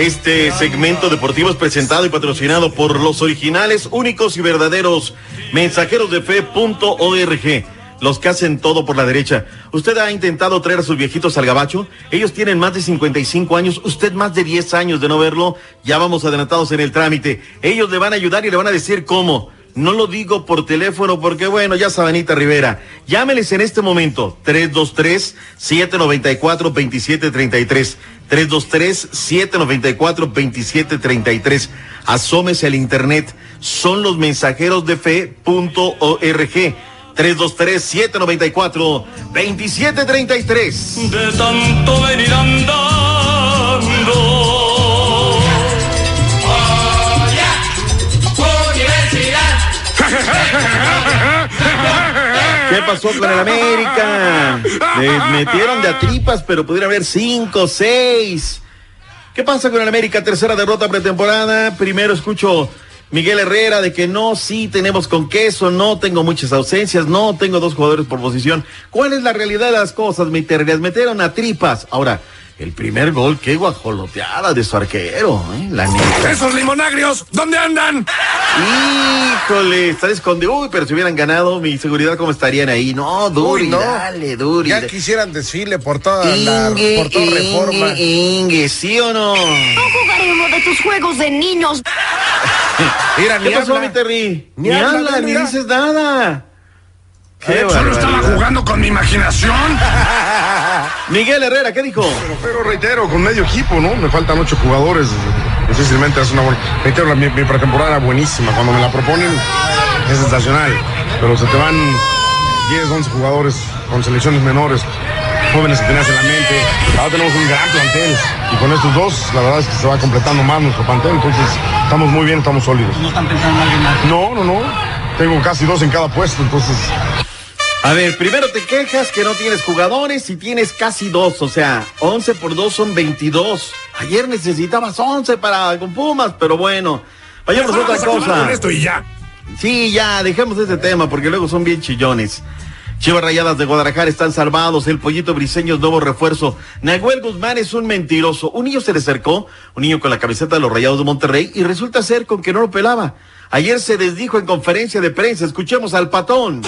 Este segmento deportivo es presentado y patrocinado por los originales, únicos y verdaderos mensajeros de fe.org. Los que hacen todo por la derecha. ¿Usted ha intentado traer a sus viejitos al gabacho? Ellos tienen más de 55 años, usted más de 10 años de no verlo. Ya vamos adelantados en el trámite. Ellos le van a ayudar y le van a decir cómo. No lo digo por teléfono porque, bueno, ya Sabanita Rivera. Llámeles en este momento. 323-794-2733. 323-794-2733. Asómese al internet. Son los mensajeros de fe.org. 323-794-2733. de tanto venir andando. ¿Qué pasó con el América? Les metieron de a tripas, pero pudiera haber cinco, seis. ¿Qué pasa con el América? Tercera derrota pretemporada. Primero escucho Miguel Herrera de que no, sí tenemos con queso, no tengo muchas ausencias, no tengo dos jugadores por posición. ¿Cuál es la realidad de las cosas? Les metieron a tripas. Ahora, el primer gol, qué guajoloteada de su arquero, ¿eh? La neta. ¡Esos limonagrios! ¿Dónde andan? Híjole, están escondidos. Uy, pero si hubieran ganado, mi seguridad, ¿cómo estarían ahí? No, Duri, Uy, no. dale, Duri. Ya quisieran desfile por toda la, por toda reforma. Ingue, ¿sí o no? No jugaré uno de tus juegos de niños. Mira, ¿Qué ni pasó, habla. mi Terry? Ni, Ni habla, habla, ni dices nada. Qué Solo estaba jugando con mi imaginación. Miguel Herrera, ¿qué dijo? Pero reitero, con medio equipo, ¿no? Me faltan ocho jugadores. Difícilmente es una buena. Reitero, mi pretemporada era buenísima. Cuando me la proponen es sensacional. Pero se te van 10, 11 jugadores con selecciones menores, jóvenes que tenías en la mente. Ahora tenemos un gran plantel. Y con estos dos, la verdad es que se va completando más nuestro plantel. Entonces, estamos muy bien, estamos sólidos. ¿No están pensando en alguien más? No, no, no. Tengo casi dos en cada puesto, entonces. A ver, primero te quejas que no tienes jugadores y tienes casi dos, o sea, 11 por 2 son 22. Ayer necesitabas 11 para con Pumas, pero bueno, vayamos a otra cosa. con esto y ya. Sí, ya, dejemos ese tema porque luego son bien chillones. Chivas Rayadas de Guadalajara están salvados. El pollito briseño es nuevo refuerzo. Nahuel Guzmán es un mentiroso. Un niño se le acercó, un niño con la camiseta de los Rayados de Monterrey, y resulta ser con que no lo pelaba. Ayer se desdijo en conferencia de prensa. Escuchemos al patón.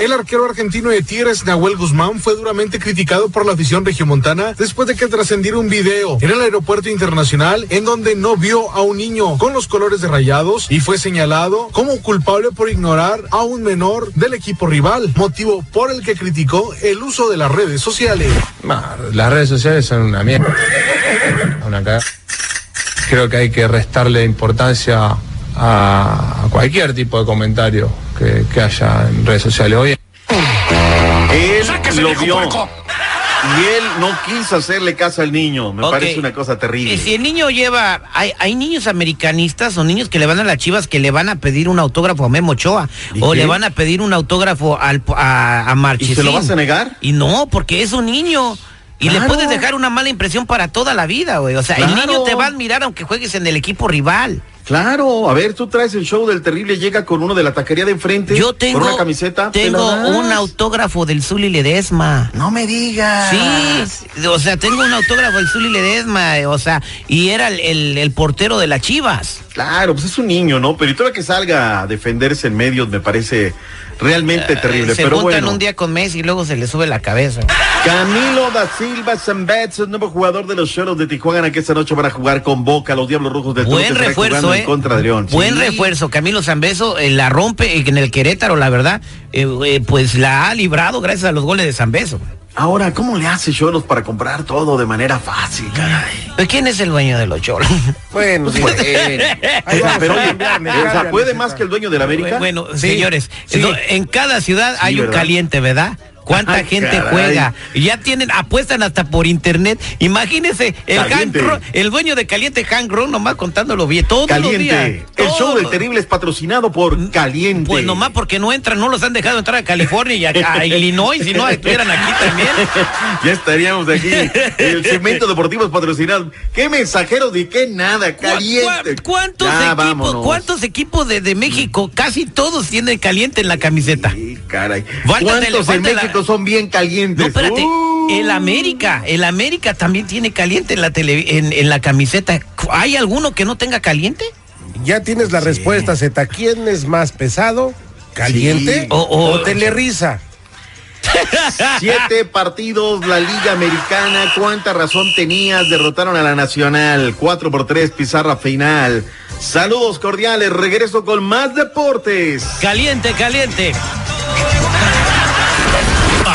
El arquero argentino de Tigres, Nahuel Guzmán, fue duramente criticado por la afición regiomontana después de que trascendiera un video en el aeropuerto internacional en donde no vio a un niño con los colores de rayados y fue señalado como culpable por ignorar a un menor del equipo rival, motivo por el que criticó el uso de las redes sociales. las redes sociales son una mierda. Una. Creo que hay que restarle importancia a, a cualquier tipo de comentario que, que haya en redes sociales. Hoy Él lo vio. Y él no quiso hacerle caso al niño. Me parece una cosa terrible. Y si el niño lleva, hay, hay niños americanistas o niños que le van a las chivas que le van a pedir un autógrafo a Memo Ochoa ¿Y o qué? le van a pedir un autógrafo al, a, a ¿Y se lo vas a negar? Y no, porque es un niño. Y le puedes dejar una mala impresión para toda la vida, güey. O sea, el niño te va a admirar aunque juegues en el equipo rival. Claro, a ver, tú traes el show del terrible, llega con uno de la taquería de enfrente. Yo tengo, Con una camiseta. ¿te tengo un autógrafo del Zuli Ledesma. No me digas. Sí, o sea, tengo un autógrafo del Zuli Ledesma, o sea, y era el, el- el portero de las Chivas. Claro, pues es un niño, ¿no? Pero y todo que salga a defenderse en medios me parece realmente terrible. Se pero juntan bueno. un día con Messi y luego se le sube la cabeza. Camilo da Silva Zambets, el nuevo jugador de los Choros de Tijuana que esta noche van a jugar con Boca, los Diablos Rojos Toluca Buen refuerzo, ¿eh? en contra de León. Buen Sí. refuerzo. Camilo Zambeso eh, la rompe en el Querétaro, la verdad. eh, eh, pues la ha librado gracias a los goles de Zambeso. Ahora, ¿cómo le hace Choros para comprar todo de manera fácil, caray? ¿Pero ¿Quién es el dueño de los choros? Bueno, sí. Pues, Ahí O sea, vamos pero oye, o sea, ¿puede más que el dueño del América? Bueno, Sí, señores, sí. en cada ciudad hay un ¿verdad? caliente, ¿verdad? ¿Cuánta Ay, gente caray. juega? Ya tienen, apuestan hasta por internet. Imagínese, el. Hank el dueño de Caliente Hank Ron, nomás contándolo bien, todos Caliente. los días. El show del terrible es patrocinado por Caliente. Pues nomás porque no entran, no los han dejado entrar a California y a, a Illinois, si no estuvieran aquí también. ya estaríamos aquí. El segmento deportivo es patrocinado. ¿Qué mensajeros de qué nada? Caliente. ¿Cu- ¿Cuántos Ya, equipos, vámonos. cuántos equipos de, de México? Casi todos tienen caliente en la camiseta. Sí, caray. Falta ¿Cuántos tele- en son bien calientes? No, espérate. Uh. El América, el América también tiene caliente en la tele, en, en la camiseta. ¿Hay alguno que no tenga caliente? Ya tienes la respuesta, Zeta. ¿Quién es más pesado? ¿Caliente Sí. o, O- o- telerisa? Siete partidos, la Liga Americana. ¿Cuánta razón tenías? Derrotaron a la Nacional. Cuatro por tres, pizarra final. Saludos cordiales. Regreso con más deportes. Caliente, caliente.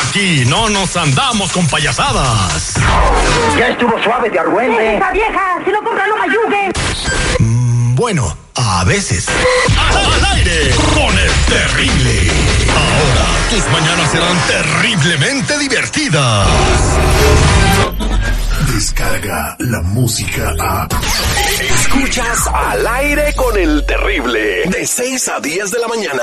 Aquí no nos andamos con payasadas. Ya estuvo suave de argüente. ¡Esa vieja! ¡Si lo compra, no mayugue! Mm, Bueno, a veces. Al aire con el terrible. Ahora tus mañanas serán terriblemente divertidas. Descarga la música a. Escuchas al aire con el terrible. De 6 a 10 de la mañana.